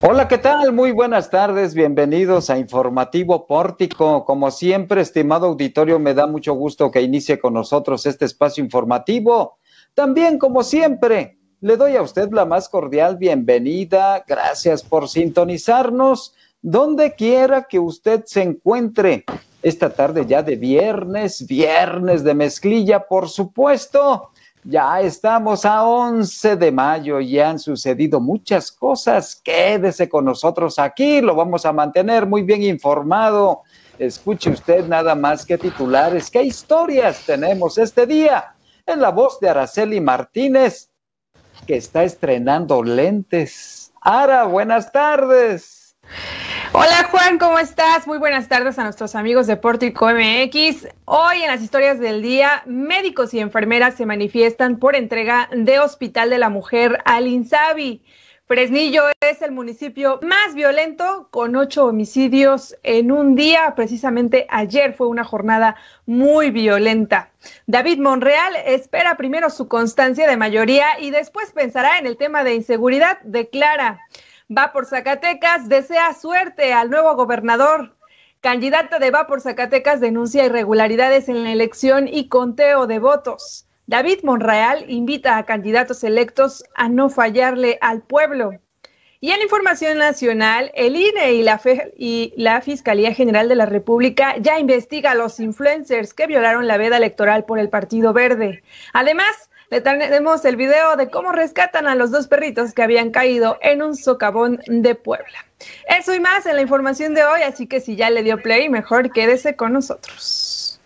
Hola, ¿qué tal? Muy buenas tardes, bienvenidos a Informativo Pórtico. Como siempre, estimado auditorio, me da mucho gusto que inicie con nosotros este espacio informativo. También, como siempre, le doy a usted la más cordial bienvenida. Gracias por sintonizarnos donde quiera que usted se encuentre. Esta tarde ya de viernes, viernes de mezclilla, por supuesto. Ya estamos a 11 de mayo y han sucedido muchas cosas. Quédese con nosotros aquí, lo vamos a mantener muy bien informado. Escuche usted nada más que titulares, qué historias tenemos este día. En la voz de Araceli Martínez, que está estrenando lentes. Ara, buenas tardes. Hola Juan, ¿cómo estás? Muy buenas tardes a nuestros amigos de Pórtico MX. Hoy en las historias del día, médicos y enfermeras se manifiestan por entrega de Hospital de la Mujer al INSABI. Fresnillo es el municipio más violento con ocho homicidios en un día. Precisamente ayer fue una jornada muy violenta. David Monreal espera primero su constancia de mayoría y después pensará en el tema de inseguridad. Declara Va por Zacatecas desea suerte al nuevo gobernador. Candidata de Va por Zacatecas denuncia irregularidades en la elección y conteo de votos. David Monreal invita a candidatos electos a no fallarle al pueblo. Y en información nacional, el INE y la, y la, Fiscalía General de la República ya investiga a los influencers que violaron la veda electoral por el Partido Verde. Además, le tenemos el video de cómo rescatan a los dos perritos que habían caído en un socavón de Puebla. Eso y más en la información de hoy, así que si ya le dio play, mejor quédese con nosotros.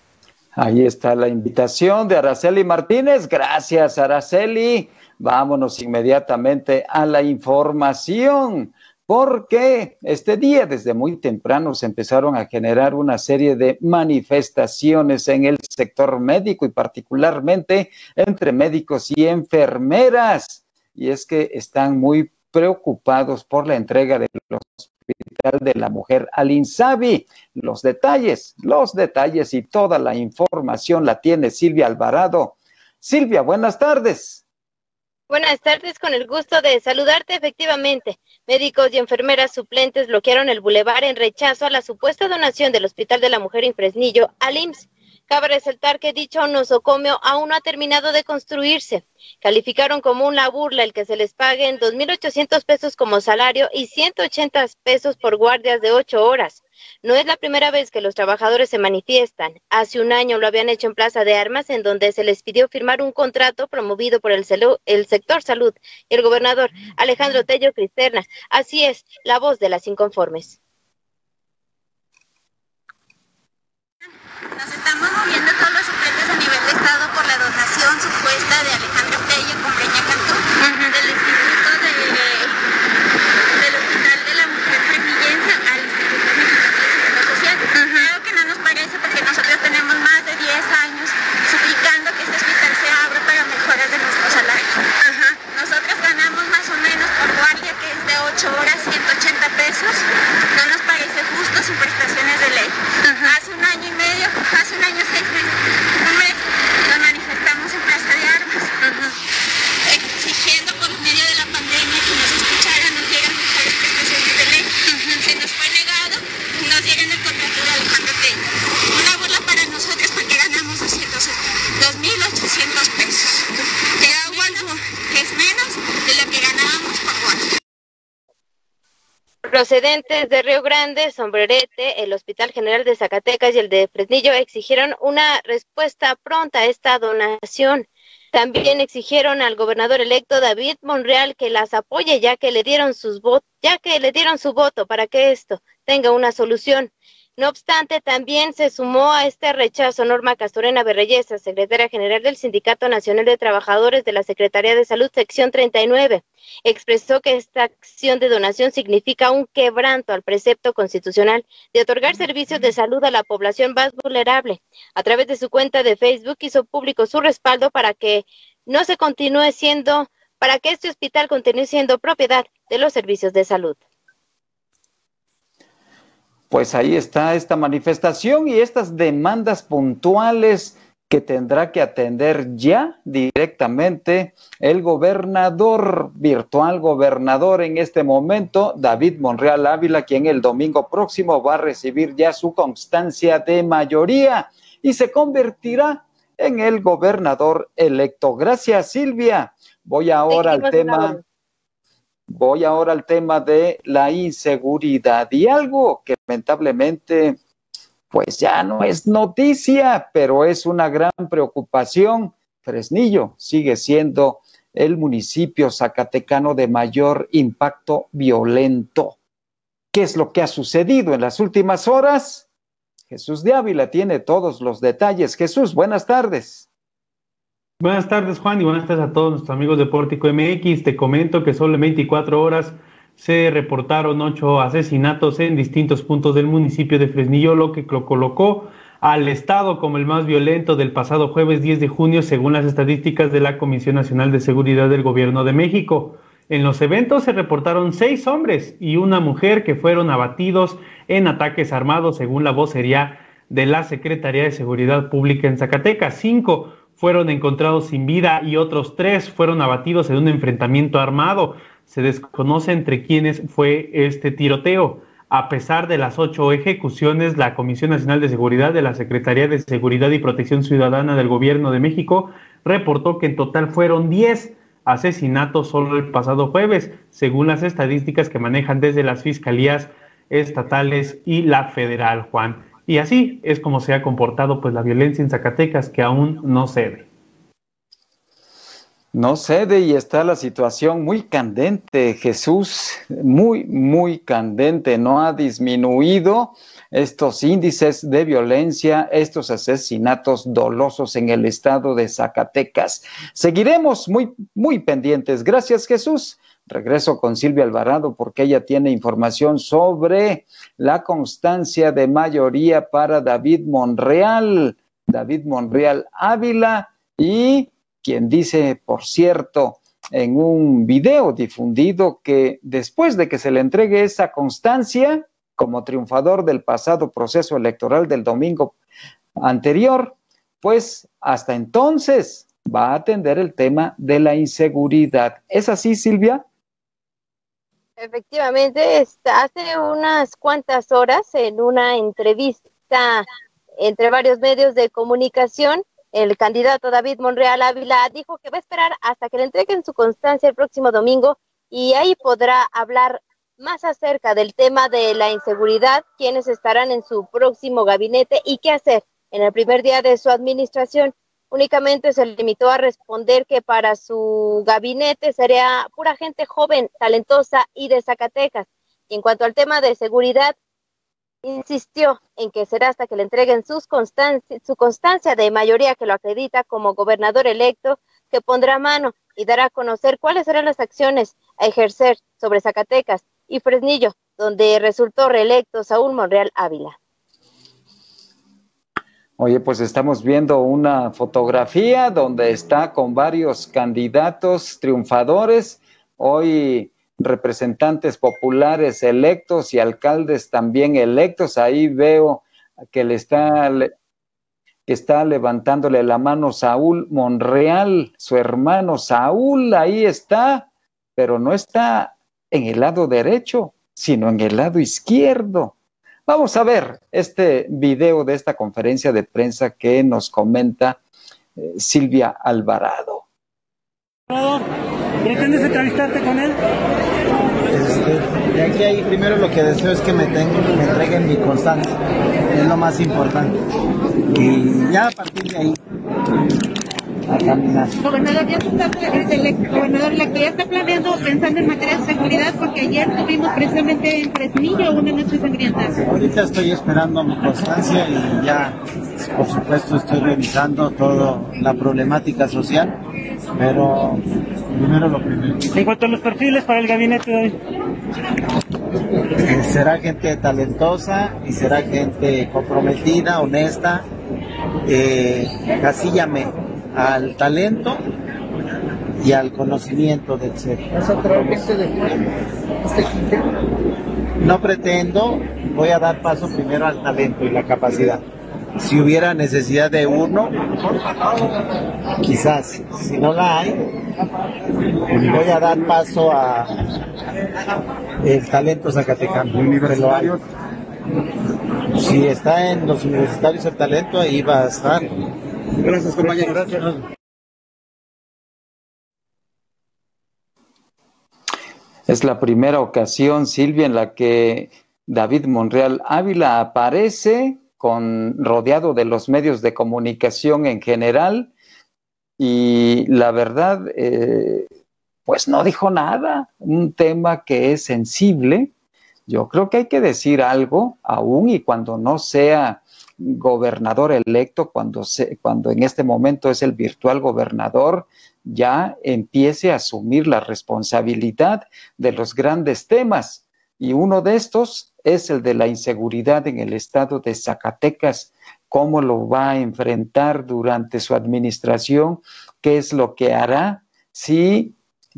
Ahí está la invitación de Araceli Martínez. Gracias, Araceli. Vámonos inmediatamente a la información porque este día desde muy temprano se empezaron a generar una serie de manifestaciones en el sector médico y particularmente entre médicos y enfermeras. Y es que están muy preocupados por la entrega del Hospital de la Mujer al INSABI. Los detalles, los detalles y toda la información la tiene Silvia Alvarado. Silvia, buenas tardes. Buenas tardes, con el gusto de saludarte. Efectivamente, médicos y enfermeras suplentes bloquearon el bulevar en rechazo a la supuesta donación del Hospital de la Mujer en Fresnillo al IMSS. Cabe resaltar que dicho nosocomio aún no ha terminado de construirse. Calificaron como una burla el que se les paguen 2.800 pesos como salario y 180 pesos por guardias de ocho horas. No es la primera vez que los trabajadores se manifiestan. Hace un año lo habían hecho en Plaza de Armas, en donde se les pidió firmar un contrato promovido por el, el sector salud y el gobernador Alejandro Tello Cristerna. Así es, la voz de las inconformes. Nos estamos moviendo todos los suplentes a nivel de Estado por la donación supuesta de Alejandro Tello con Peña Cantú del Instituto horas 180 pesos, no nos parece justo sin prestaciones de ley. Hace un año y medio, hace un año seis meses, un mes, nos manifestamos en Plaza de Armas, exigiendo por medio de la pandemia que nos escucharan, nos dieran mejores prestaciones de ley. Se nos fue negado y nos dieron el contrato de Alejandro Peña. Una burla para nosotros porque ganamos 2.800 pesos. Que es menos de lo que ganábamos por guardia. Procedentes de Sombrerete, el Hospital General de Zacatecas y el de Fresnillo exigieron una respuesta pronta a esta donación. También exigieron al gobernador electo David Monreal que las apoye ya que le dieron sus ya que le dieron su voto para que esto tenga una solución. No obstante, también se sumó a este rechazo Norma Castorena Berreyesa, secretaria general del Sindicato Nacional de Trabajadores de la Secretaría de Salud, sección 39. Expresó que esta acción de donación significa un quebranto al precepto constitucional de otorgar servicios de salud a la población más vulnerable. A través de su cuenta de Facebook hizo público su respaldo para que no se continúe siendo, para que este hospital continúe siendo propiedad de los servicios de salud pues ahí está esta manifestación y estas demandas puntuales que tendrá que atender ya directamente el gobernador, virtual gobernador en este momento, David Monreal Ávila, quien el domingo próximo va a recibir ya su constancia de mayoría y se convertirá en el gobernador electo. Gracias, Silvia. Voy ahora al tema. Voy ahora al tema de la inseguridad y algo que lamentablemente pues ya no es noticia, pero es una gran preocupación. Fresnillo sigue siendo el municipio zacatecano de mayor impacto violento. ¿Qué es lo que ha sucedido en las últimas horas? Jesús de Ávila tiene todos los detalles. Jesús, buenas tardes. Buenas tardes, Juan, y buenas tardes a todos nuestros amigos de Pórtico MX. Te comento que solo en 24 horas se reportaron ocho asesinatos en distintos puntos del municipio de Fresnillo, lo que lo colocó al Estado como el más violento del pasado jueves 10 de junio, según las estadísticas de la Comisión Nacional de Seguridad del Gobierno de México. En los eventos se reportaron seis hombres y una mujer que fueron abatidos en ataques armados, según la vocería de la Secretaría de Seguridad Pública en Zacatecas. Cinco fueron encontrados sin vida y otros tres fueron abatidos en un enfrentamiento armado se desconoce entre quiénes fue este tiroteo. A pesar de las ocho ejecuciones, la Comisión Nacional de Seguridad de la Secretaría de Seguridad y Protección Ciudadana del Gobierno de México reportó que en total fueron diez asesinatos solo el pasado jueves, según las estadísticas que manejan desde las fiscalías estatales y la federal, Juan. Y así es como se ha comportado pues la violencia en Zacatecas que aún no cede. No cede y está la situación muy candente, Jesús, muy, muy candente. No ha disminuido estos índices de violencia, estos asesinatos dolosos en el estado de Zacatecas. Seguiremos muy, muy pendientes. Gracias, Jesús. Regreso con Silvia Alvarado porque ella tiene información sobre la constancia de mayoría para David Monreal, David Monreal Ávila y quien dice, por cierto, en un video difundido que después de que se le entregue esa constancia como triunfador del pasado proceso electoral del domingo anterior, pues hasta entonces va a atender el tema de la inseguridad. ¿Es así, Silvia? Efectivamente, hace unas cuantas horas en una entrevista entre varios medios de comunicación, el candidato David Monreal Ávila dijo que va a esperar hasta que le entreguen su constancia el próximo domingo y ahí podrá hablar más acerca del tema de la inseguridad, quiénes estarán en su próximo gabinete y qué hacer en el primer día de su administración. Únicamente se limitó a responder que para su gabinete sería pura gente joven, talentosa y de Zacatecas. Y en cuanto al tema de seguridad, insistió en que será hasta que le entreguen sus su constancia de mayoría que lo acredita como gobernador electo, que pondrá mano y dará a conocer cuáles serán las acciones a ejercer sobre Zacatecas y Fresnillo, donde resultó reelecto Saúl Monreal Ávila. Oye, pues estamos viendo una fotografía donde está con varios candidatos triunfadores. Hoy representantes populares electos y alcaldes también electos. Ahí veo que le está, está levantándole la mano Saúl Monreal, su hermano Saúl, ahí está, pero no está en el lado derecho, sino en el lado izquierdo. Vamos a ver este video de esta conferencia de prensa que nos comenta eh, Silvia Alvarado. ¿Pretendes entrevistarte con él? Este, de aquí ahí primero lo que deseo es que me, me entreguen mi constancia, es lo más importante. Y ya a partir de ahí a caminar. Gobernador, ya está, el gobernador la ya está planeando pensando en materia de seguridad porque ayer tuvimos precisamente en Fresnillo una noche sangrienta. Ahorita estoy esperando mi constancia y ya, por supuesto, estoy revisando toda la problemática social, pero primero lo primero. En cuanto a los perfiles para el gabinete de hoy. Eh, será gente talentosa y será gente comprometida, honesta. Eh, casíllame al talento y al conocimiento del ser. No pretendo, voy a dar paso primero al talento y la capacidad. Si hubiera necesidad de uno, quizás, si no la hay, voy a dar paso a el talento zacatecano. Universitario. Si está en los universitarios el talento, ahí va a estar. Gracias, compañero. Gracias. Es la primera ocasión, Silvia, en la que David Monreal Ávila aparece con rodeado de los medios de comunicación en general y la verdad, eh, pues no dijo nada, un tema que es sensible. Yo creo que hay que decir algo, aún y cuando no sea gobernador electo, cuando, se, cuando en este momento es el virtual gobernador, ya empiece a asumir la responsabilidad de los grandes temas. Y uno de estos es el de la inseguridad en el estado de Zacatecas. ¿Cómo lo va a enfrentar durante su administración? ¿Qué es lo que hará si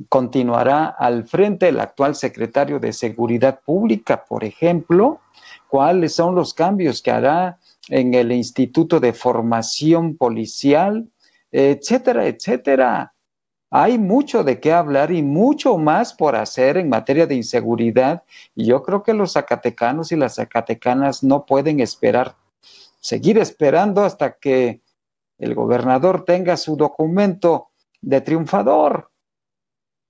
continuará al frente el actual secretario de Seguridad Pública, por ejemplo? ¿Cuáles son los cambios que hará en el Instituto de Formación Policial? Etcétera, etcétera. Hay mucho de qué hablar y mucho más por hacer en materia de inseguridad y yo creo que los zacatecanos y las zacatecanas no pueden esperar, seguir esperando hasta que el gobernador tenga su documento de triunfador.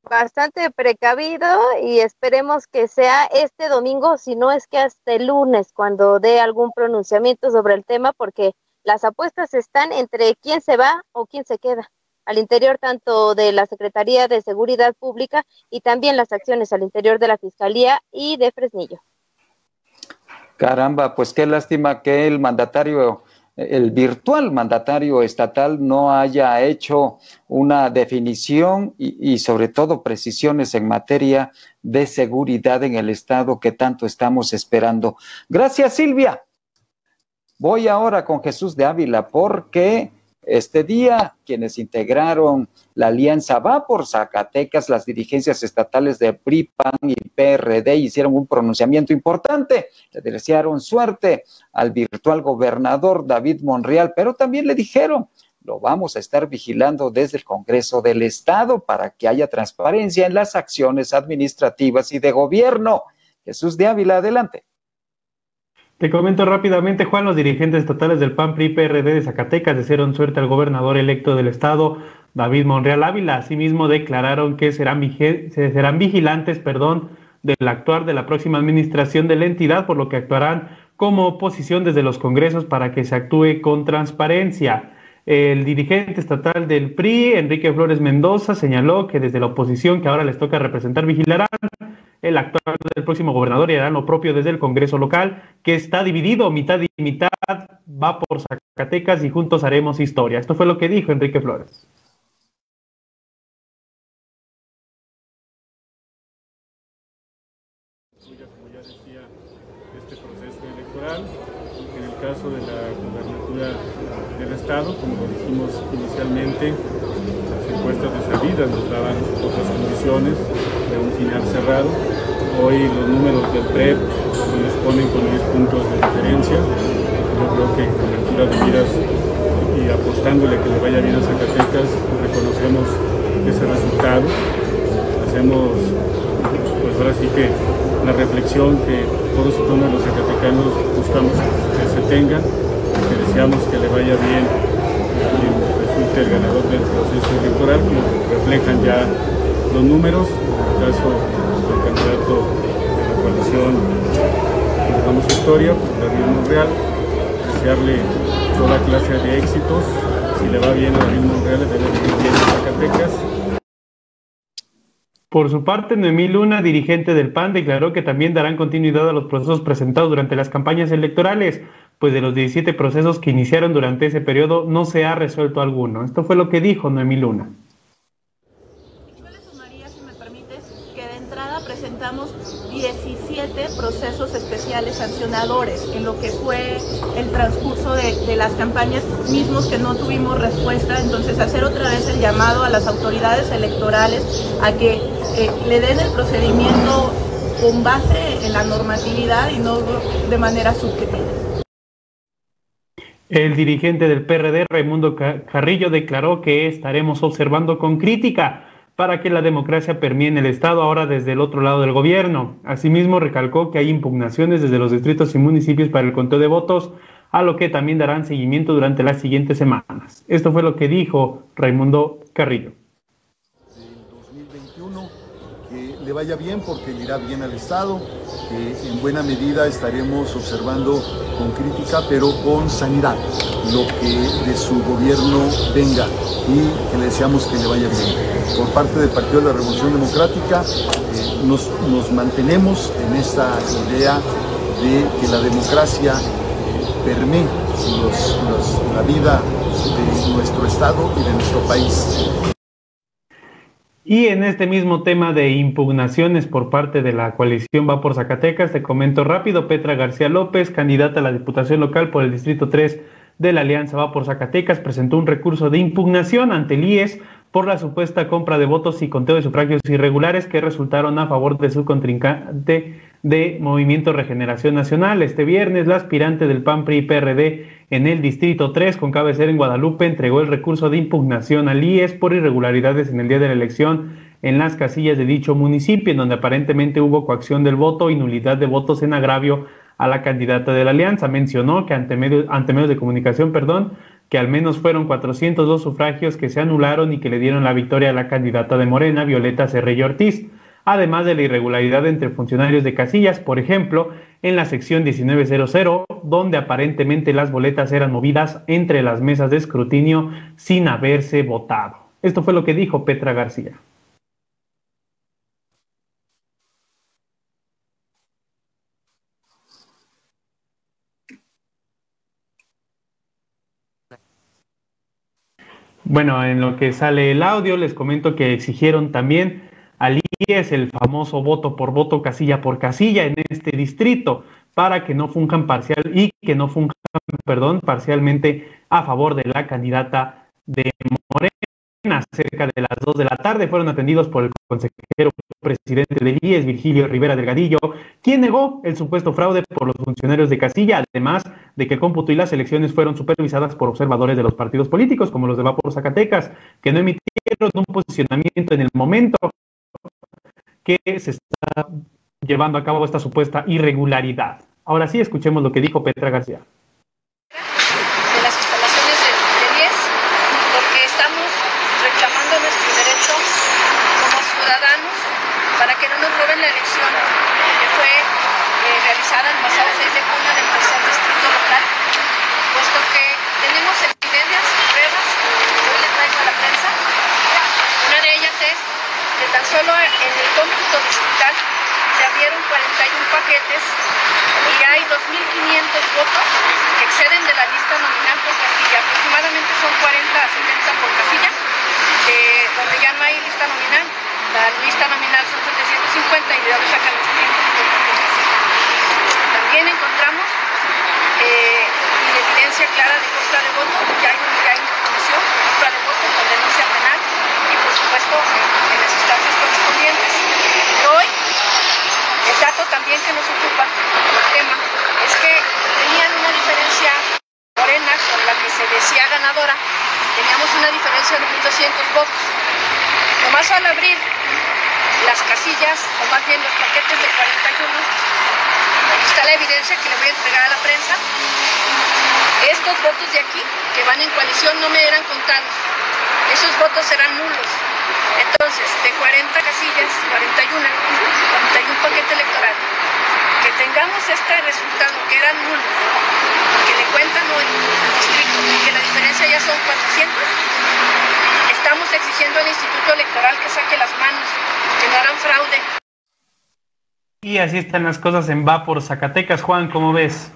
Bastante precavido y esperemos que sea este domingo, si no es que hasta el lunes, cuando dé algún pronunciamiento sobre el tema, porque las apuestas están entre quién se va o quién se queda al interior tanto de la Secretaría de Seguridad Pública y también las acciones al interior de la Fiscalía y de Fresnillo. Caramba, pues qué lástima que el mandatario, el virtual mandatario estatal no haya hecho una definición y, sobre todo precisiones en materia de seguridad en el Estado que tanto estamos esperando. Gracias, Silvia. Voy ahora con Jesús de Ávila porque este día, quienes integraron la alianza Va por Zacatecas, las dirigencias estatales de PRI, PAN y PRD hicieron un pronunciamiento importante, le desearon suerte al virtual gobernador David Monreal, pero también le dijeron, lo vamos a estar vigilando desde el Congreso del Estado para que haya transparencia en las acciones administrativas y de gobierno. Jesús de Ávila, adelante. Te comento rápidamente, Juan, los dirigentes estatales del PAN PRI PRD de Zacatecas desearon suerte al gobernador electo del estado, David Monreal Ávila. Asimismo, declararon que serán, serán vigilantes perdón, del actuar de la próxima administración de la entidad, por lo que actuarán como oposición desde los congresos para que se actúe con transparencia. El dirigente estatal del PRI, Enrique Flores Mendoza, señaló que desde la oposición que ahora les toca representar vigilarán el actual del próximo gobernador y harán lo propio desde el Congreso local, que está dividido mitad y mitad, va por Zacatecas y juntos haremos historia. Esto fue lo que dijo Enrique Flores. Este en el caso de la gobernatura del Estado, como lo dijimos inicialmente, de salida nos daban otras condiciones de un final cerrado. Hoy los números del PREP nos ponen con 10 puntos de diferencia. Yo creo que con altura de miras y apostándole que le vaya bien a Zacatecas, reconocemos ese resultado. Hacemos, pues ahora sí que la reflexión que todos y todas los zacatecanos buscamos que se tenga, que deseamos que le vaya bien el ganador del proceso electoral, como reflejan ya los números, en el caso del candidato de la coalición Damos Historia, pues David Monreal, desearle toda clase de éxitos, si le va bien a David Monreal, le debe ir bien a Zacatecas, por su parte, Noemí Luna, dirigente del PAN, declaró que también darán continuidad a los procesos presentados durante las campañas electorales, pues de los 17 procesos que iniciaron durante ese periodo no se ha resuelto alguno. Esto fue lo que dijo Noemí Luna. Yo le sumaría, si me permites, que de entrada presentamos 17 procesos especiales sancionadores en lo que fue el transcurso de, las campañas mismos que no tuvimos respuesta. Entonces, hacer otra vez el llamado a las autoridades electorales a que eh, le den el procedimiento con base en la normatividad y no de manera subjetiva. El dirigente del PRD, Raimundo Carrillo, declaró que estaremos observando con crítica para que la democracia permee en el Estado ahora desde el otro lado del gobierno. Asimismo, recalcó que hay impugnaciones desde los distritos y municipios para el conteo de votos, a lo que también darán seguimiento durante las siguientes semanas. Esto fue lo que dijo Raimundo Carrillo. Le vaya bien porque le irá bien al Estado. en buena medida estaremos observando con crítica, pero con sanidad, lo que de su gobierno venga y que le deseamos que le vaya bien. Por parte del Partido de la Revolución Democrática eh, nos, nos, mantenemos en esta idea de que la democracia eh, permee la vida de nuestro Estado y de nuestro país. Y en este mismo tema de impugnaciones por parte de la coalición Va por Zacatecas, te comento rápido, Petra García López, candidata a la Diputación Local por el Distrito 3 de la Alianza Va por Zacatecas, presentó un recurso de impugnación ante el IES por la supuesta compra de votos y conteo de sufragios irregulares que resultaron a favor de su contrincante de Movimiento Regeneración Nacional. Este viernes, la aspirante del PAN PRI PRD en el Distrito 3, con cabecera en Guadalupe, entregó el recurso de impugnación al IES por irregularidades en el día de la elección en las casillas de dicho municipio, en donde aparentemente hubo coacción del voto y nulidad de votos en agravio a la candidata de la alianza. Mencionó que ante, ante medios de comunicación, perdón, que al menos fueron 402 sufragios que se anularon y que le dieron la victoria a la candidata de Morena, Violeta Cerrello Ortiz además de la irregularidad entre funcionarios de casillas, por ejemplo, en la sección 1900, donde aparentemente las boletas eran movidas entre las mesas de escrutinio sin haberse votado. Esto fue lo que dijo Petra García. Bueno, en lo que sale el audio, les comento que exigieron también al es el famoso voto por voto, casilla por casilla en este distrito, para que no funjan parcial y que no funjan, perdón, parcialmente a favor de la candidata de Morena. Cerca de las 2 de la tarde fueron atendidos por el consejero presidente del IES, Virgilio Rivera Delgadillo, quien negó el supuesto fraude por los funcionarios de casilla, además de que el cómputo y las elecciones fueron supervisadas por observadores de los partidos políticos, como los de Vapor Zacatecas, que no emitieron un posicionamiento en el momento que se está llevando a cabo esta supuesta irregularidad. Ahora sí, escuchemos lo que dijo Petra García. De las instalaciones del, del IES, porque estamos reclamando nuestro derecho como ciudadanos para que no nos roben la elección que fue eh, realizada el pasado 6 de junio en el tercer distrito local, puesto que tenemos evidencias, pruebas, que hoy le traigo a la prensa. Una de ellas es que tan solo en el cómputo digital se abrieron 41 paquetes y hay 2.500 votos que exceden de la lista nominal por casilla. Aproximadamente son 40 a 70 por casilla, donde ya no hay lista nominal. La lista nominal son 750 y de ahora sacan 250 También encontramos eh, evidencia clara de compra de voto, ya hay, ya hay información, compra de voto con denuncia penal y por supuesto en las instancias correspondientes. hoy, el dato también que nos ocupa el tema es que tenían una diferencia morena con la que se teníamos una diferencia de 1.200 votos. Nomás al abrir las casillas, o más bien los paquetes de 41, aquí está la evidencia que le voy a entregar a la prensa, estos votos de aquí, que van en coalición, no me eran contados. Esos votos serán nulos. Entonces, de 40 casillas, 41, 41 paquete electoral, que tengamos este resultado, que eran nulos, que le cuentan hoy al distrito, y que la diferencia ya son 400, estamos exigiendo al Instituto Electoral que saque las manos, que no harán fraude. Y así están las cosas en Va por Zacatecas. Juan, ¿cómo ves?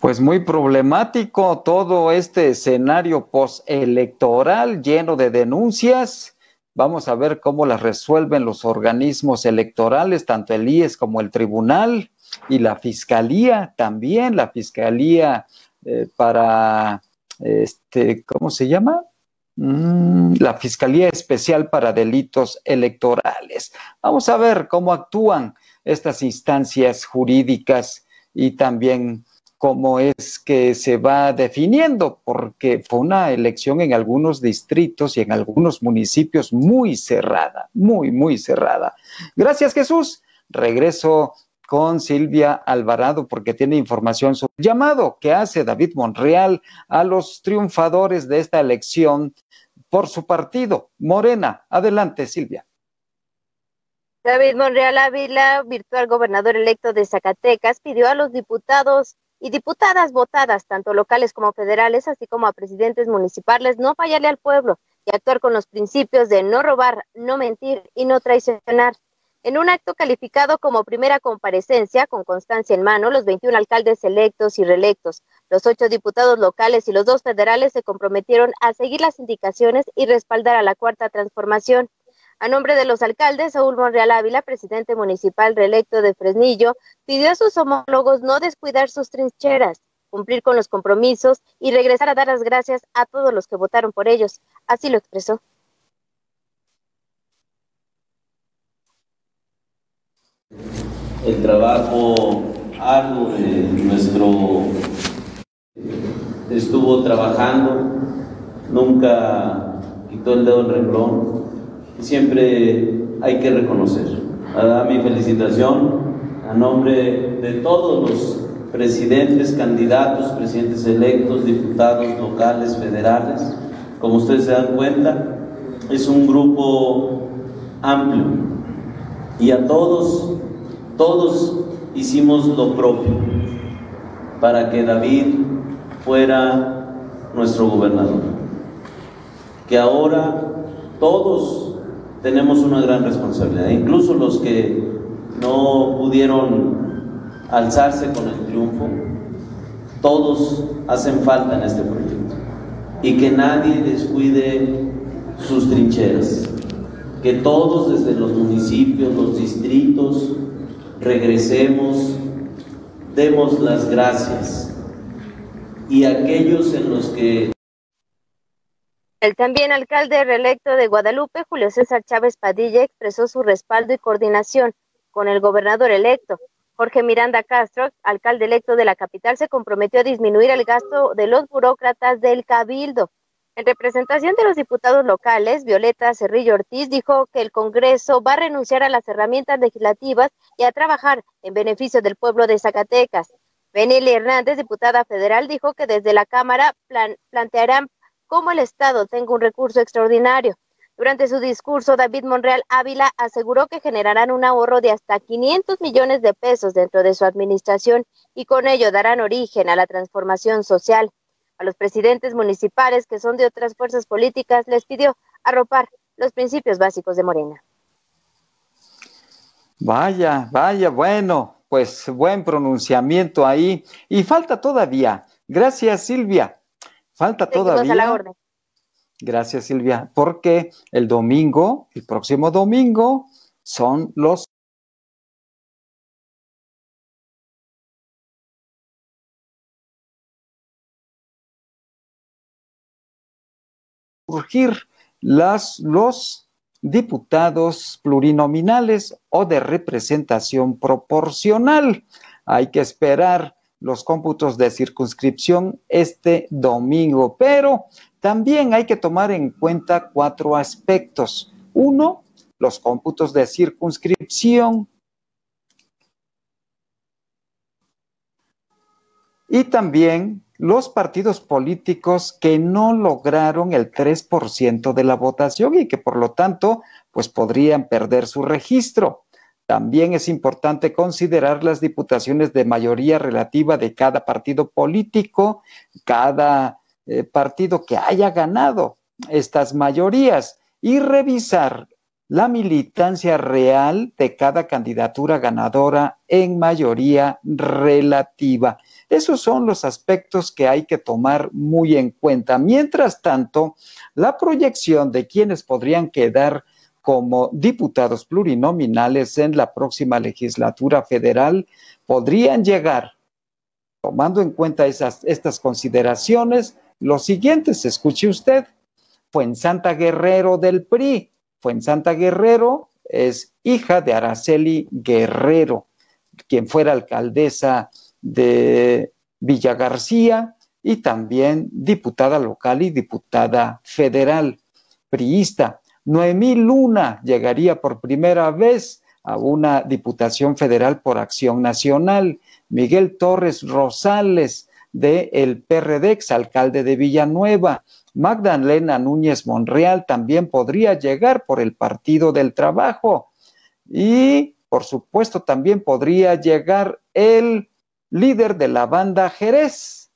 Pues muy problemático todo este escenario postelectoral lleno de denuncias. Vamos a ver cómo las resuelven los organismos electorales, tanto el IES como el tribunal y la fiscalía también, la fiscalía eh, para, este, ¿cómo se llama? Mm, la Fiscalía Especial para Delitos Electorales. Vamos a ver cómo actúan estas instancias jurídicas y también cómo es que se va definiendo, porque fue una elección en algunos distritos y en algunos municipios muy cerrada, muy, muy cerrada. Gracias Jesús. Regreso con Silvia Alvarado porque tiene información sobre el llamado que hace David Monreal a los triunfadores de esta elección por su partido, Morena. Adelante, Silvia. David Monreal Ávila, virtual gobernador electo de Zacatecas, pidió a los diputados y diputadas votadas, tanto locales como federales, así como a presidentes municipales, no fallarle al pueblo y actuar con los principios de no robar, no mentir y no traicionar. En un acto calificado como primera comparecencia, con constancia en mano, los 21 alcaldes electos y reelectos, los ocho diputados locales y los dos federales se comprometieron a seguir las indicaciones y respaldar a la cuarta transformación. A nombre de los alcaldes, Saúl Monreal Ávila, presidente municipal reelecto de Fresnillo, pidió a sus homólogos no descuidar sus trincheras, cumplir con los compromisos y regresar a dar las gracias a todos los que votaron por ellos. Así lo expresó. el trabajo arduo de nuestro estuvo trabajando, nunca quitó el dedo en renglón, siempre hay que reconocer. A mi felicitación a nombre de todos los presidentes, candidatos, presidentes electos, diputados locales, federales. Como ustedes se dan cuenta, es un grupo amplio y a todos todos hicimos lo propio para que David fuera nuestro gobernador. Que ahora todos tenemos una gran responsabilidad, incluso los que no pudieron alzarse con el triunfo, todos hacen falta en este proyecto. Y que nadie descuide sus trincheras, que todos desde los municipios, los distritos, regresemos, demos las gracias. Y aquellos en los que... El también alcalde reelecto de Guadalupe, Julio César Chávez Padilla, expresó su respaldo y coordinación con el gobernador electo. Jorge Miranda Castro, alcalde electo de la capital, se comprometió a disminuir el gasto de los burócratas del cabildo en representación de los diputados locales, Violeta Cerrillo Ortiz dijo que el Congreso va a renunciar a las herramientas legislativas y a trabajar en beneficio del pueblo de Zacatecas. Benely Hernández, diputada federal, dijo que desde la Cámara plantearán cómo el Estado tenga un recurso extraordinario. Durante su discurso, David Monreal Ávila aseguró que generarán un ahorro de hasta 500 millones de pesos dentro de su administración y con ello darán origen a la transformación social a los presidentes municipales que son de otras fuerzas políticas les pidió arropar los principios básicos de Morena. Vaya, vaya, bueno, pues buen pronunciamiento ahí. Y falta todavía. Gracias, Silvia. Falta todavía. Gracias, Silvia, porque el domingo, el próximo domingo, son los surgir las, los diputados plurinominales o de representación proporcional. Hay que esperar los cómputos de circunscripción este domingo, pero también hay que tomar en cuenta cuatro aspectos. Uno, los cómputos de circunscripción. Y también los partidos políticos que no lograron el 3% de la votación y que por lo tanto pues podrían perder su registro. También es importante considerar las diputaciones de mayoría relativa de cada partido político, cada eh, partido que haya ganado estas mayorías y revisar la militancia real de cada candidatura ganadora en mayoría relativa. Esos son los aspectos que hay que tomar muy en cuenta. Mientras tanto, la proyección de quienes podrían quedar como diputados plurinominales en la próxima legislatura federal podrían llegar, tomando en cuenta estas consideraciones, los siguientes, escuche usted, Santa Guerrero del PRI. Santa Guerrero es hija de Araceli Guerrero, quien fuera alcaldesa de Villa García y también diputada local y diputada federal priista. Noemí Luna llegaría por primera vez a una diputación federal por acción nacional. Miguel Torres Rosales, de el PRD, exalcalde de Villanueva. Magdalena Núñez Monreal también podría llegar por el Partido del Trabajo. Y, por supuesto, también podría llegar el líder de la banda Jerez,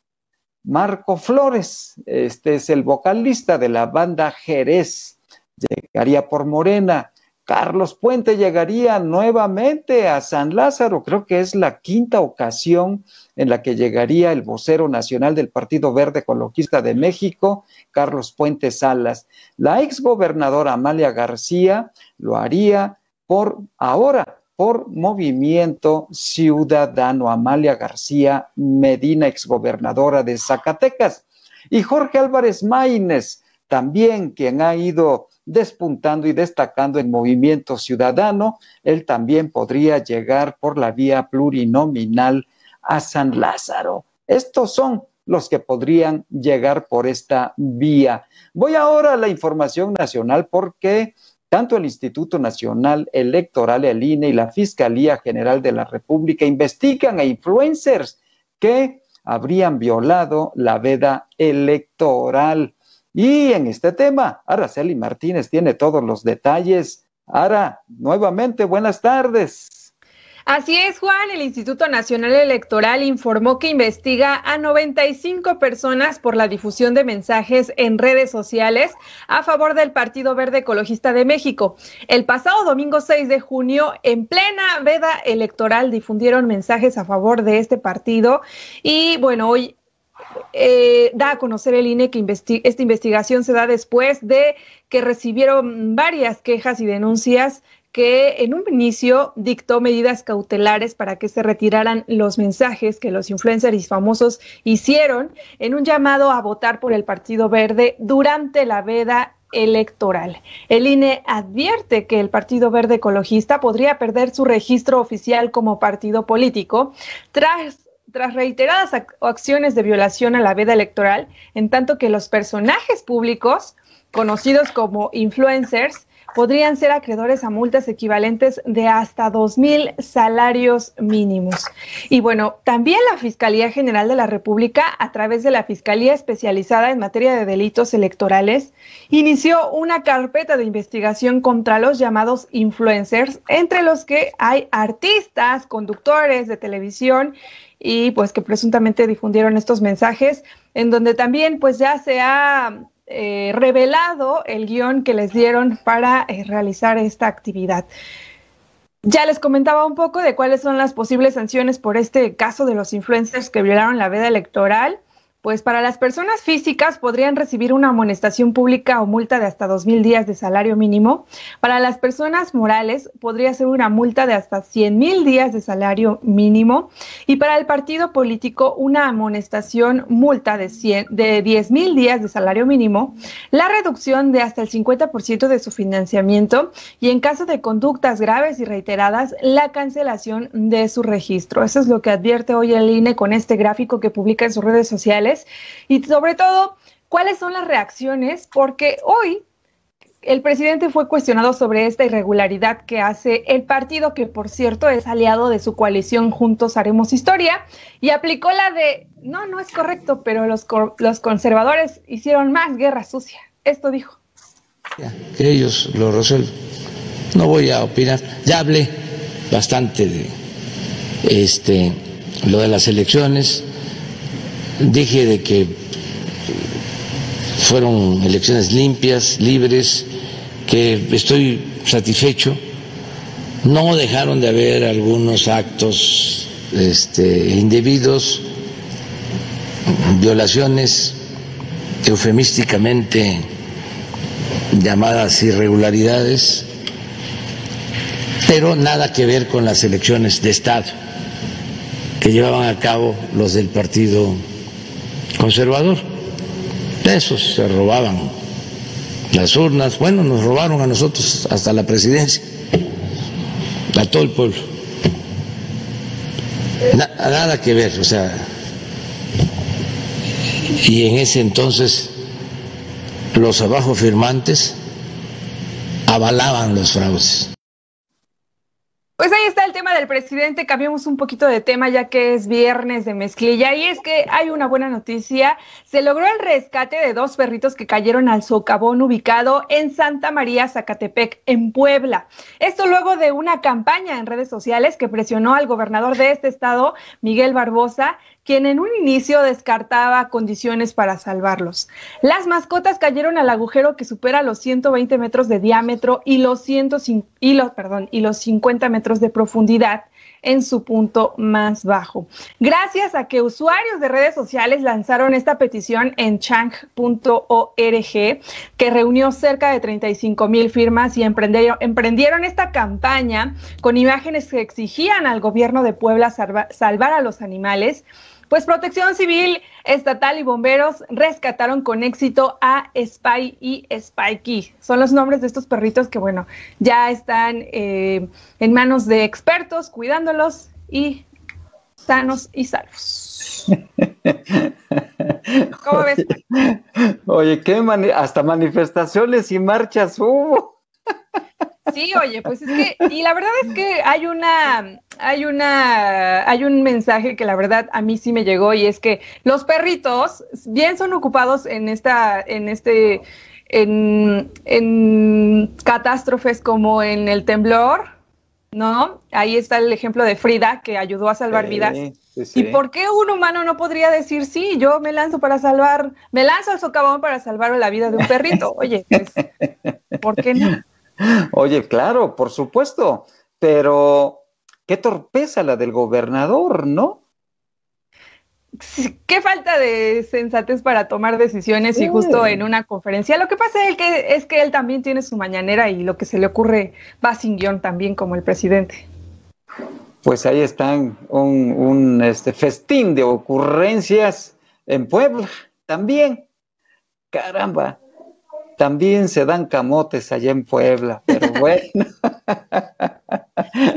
Marco Flores. Este es el vocalista de la banda Jerez. Llegaría por Morena. Carlos Puente llegaría nuevamente a San Lázaro. Creo que es la quinta ocasión en la que llegaría el vocero nacional del Partido Verde Ecologista de México, Carlos Puente Salas. La exgobernadora Amalia García lo haría por ahora, por Movimiento Ciudadano. Amalia García Medina, exgobernadora de Zacatecas. Y Jorge Álvarez Maínez, también quien ha ido despuntando y destacando en movimiento ciudadano, él también podría llegar por la vía plurinominal a San Lázaro. Estos son los que podrían llegar por esta vía. Voy ahora a la información nacional porque tanto el Instituto Nacional Electoral, el INE y la Fiscalía General de la República investigan a influencers que habrían violado la veda electoral. Y en este tema, Araceli Martínez tiene todos los detalles. Ara, nuevamente, buenas tardes. Así es, Juan. El Instituto Nacional Electoral informó que investiga a 95 personas por la difusión de mensajes en redes sociales a favor del Partido Verde Ecologista de México. El pasado domingo 6 de junio, en plena veda electoral, difundieron mensajes a favor de este partido. Y bueno, hoy eh, da a conocer el INE que esta investigación se da después de que recibieron varias quejas y denuncias que en un inicio dictó medidas cautelares para que se retiraran los mensajes que los influencers famosos hicieron en un llamado a votar por el Partido Verde durante la veda electoral. El INE advierte que el Partido Verde Ecologista podría perder su registro oficial como partido político tras tras reiteradas acciones de violación a la veda electoral, en tanto que los personajes públicos, conocidos como influencers, podrían ser acreedores a multas equivalentes de hasta dos mil salarios mínimos. Y bueno, también la Fiscalía General de la República, a través de la Fiscalía Especializada en Materia de Delitos Electorales, inició una carpeta de investigación contra los llamados influencers, entre los que hay artistas, conductores de televisión y pues que presuntamente difundieron estos mensajes, en donde también pues ya se ha eh, revelado el guion que les dieron para eh, realizar esta actividad. Ya les comentaba un poco de cuáles son las posibles sanciones por este caso de los influencers que violaron la veda electoral. Pues para las personas físicas podrían recibir una amonestación pública o multa de hasta dos mil días de salario mínimo. Para las personas morales podría ser una multa de hasta cien mil días de salario mínimo. Y para el partido político una amonestación multa de, 100, de 10 mil días de salario mínimo, la reducción de hasta el 50% de su financiamiento y en caso de conductas graves y reiteradas, la cancelación de su registro. Eso es lo que advierte hoy el INE con este gráfico que publica en sus redes sociales y sobre todo, cuáles son las reacciones, porque hoy el presidente fue cuestionado sobre esta irregularidad que hace el partido, que por cierto es aliado de su coalición Juntos Haremos Historia, y aplicó la de, no, no es correcto, pero los, los conservadores hicieron más guerra sucia. Esto dijo. Que ellos lo resuelven. No voy a opinar. Ya hablé bastante de este, lo de las elecciones dije de que fueron elecciones limpias, libres, que estoy satisfecho. No dejaron de haber algunos actos este, indebidos, violaciones eufemísticamente llamadas irregularidades, pero nada que ver con las elecciones de Estado que llevaban a cabo los del Partido conservador. Esos se robaban las urnas, bueno, nos robaron a nosotros hasta la presidencia, a todo el pueblo. nada que ver, o sea, y en ese entonces los abajo firmantes avalaban los fraudes. Pues ahí está el tema del presidente. Cambiamos un poquito de tema ya que es viernes de mezclilla y es que hay una buena noticia. Se logró el rescate de dos perritos que cayeron al socavón ubicado en Santa María, Zacatepec, en Puebla. Esto luego de una campaña en redes sociales que presionó al gobernador de este estado, Miguel Barbosa, quien en un inicio descartaba condiciones para salvarlos. Las mascotas cayeron al agujero que supera los 120 metros de diámetro y los, 105, y los, perdón, y los 50 metros de profundidad en su punto más bajo. Gracias a que usuarios de redes sociales lanzaron esta petición en chang.org, que reunió cerca de 35 mil firmas y emprendieron, esta campaña con imágenes que exigían al gobierno de Puebla salvar a los animales. Pues Protección Civil Estatal y bomberos rescataron con éxito a Spy y Spikey. Son los nombres de estos perritos que, bueno, ya están eh, en manos de expertos cuidándolos y sanos y salvos. ¿Cómo ves? Oye, ¿qué hasta manifestaciones y marchas hubo. Sí, oye, pues es que, y la verdad es que hay una, hay una, hay un mensaje que la verdad a mí sí me llegó y es que los perritos bien son ocupados en esta, en este, en, en catástrofes como en el temblor, ¿no? Ahí está el ejemplo de Frida que ayudó a salvar vidas. ¿Y por qué un humano no podría decir, sí, yo me lanzo para salvar, me lanzo al socavón para salvar la vida de un perrito? Oye, pues, ¿por qué no? Oye, claro, por supuesto, pero qué torpeza la del gobernador, ¿no? Qué falta de sensatez para tomar decisiones y justo en una conferencia. Lo que pasa es que, es que él también tiene su mañanera y lo que se le ocurre va sin guion también como el presidente. Pues ahí están un, un este, festín de ocurrencias en Puebla también. Caramba, también se dan camotes allá en Puebla, pero bueno.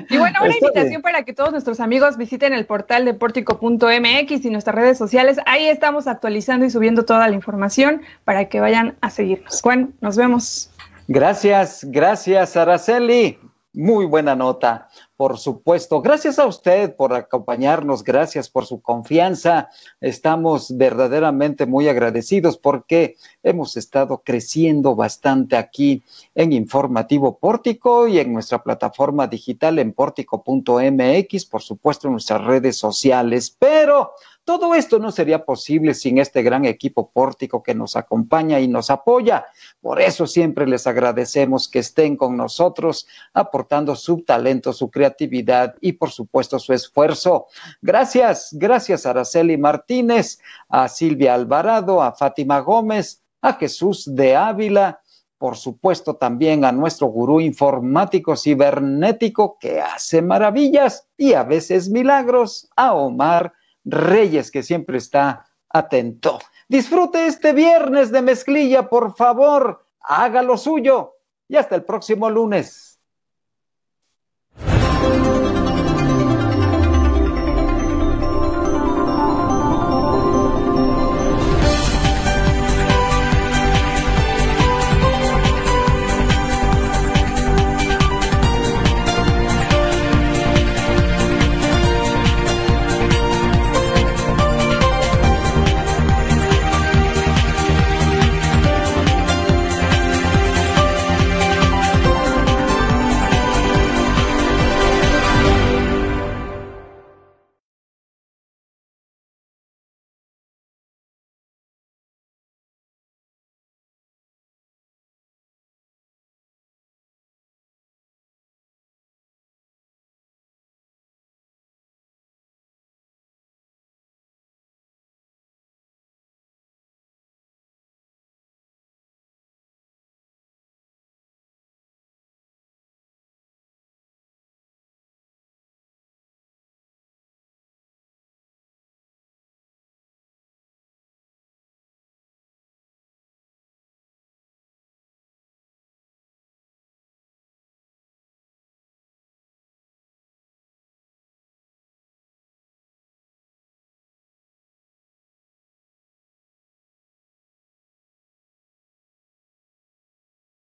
y bueno, una invitación para que todos nuestros amigos visiten el portal de portico.mx y nuestras redes sociales. Ahí estamos actualizando y subiendo toda la información para que vayan a seguirnos. Juan, nos vemos. Gracias, gracias, Araceli. Muy buena nota. Por supuesto, gracias a usted por acompañarnos, gracias por su confianza. Estamos verdaderamente muy agradecidos porque hemos estado creciendo bastante aquí en Informativo Pórtico y en nuestra plataforma digital en pórtico.mx, por supuesto en nuestras redes sociales, pero todo esto no sería posible sin este gran equipo pórtico que nos acompaña y nos apoya. Por eso siempre les agradecemos que estén con nosotros, aportando su talento, su creatividad y por supuesto su esfuerzo. Gracias, gracias a Araceli Martínez, a Silvia Alvarado, a Fátima Gómez, a Jesús de Ávila, por supuesto también a nuestro gurú informático cibernético que hace maravillas y a veces milagros, a Omar Reyes, que siempre está atento. Disfrute este viernes de mezclilla, por favor, haga lo suyo y hasta el próximo lunes.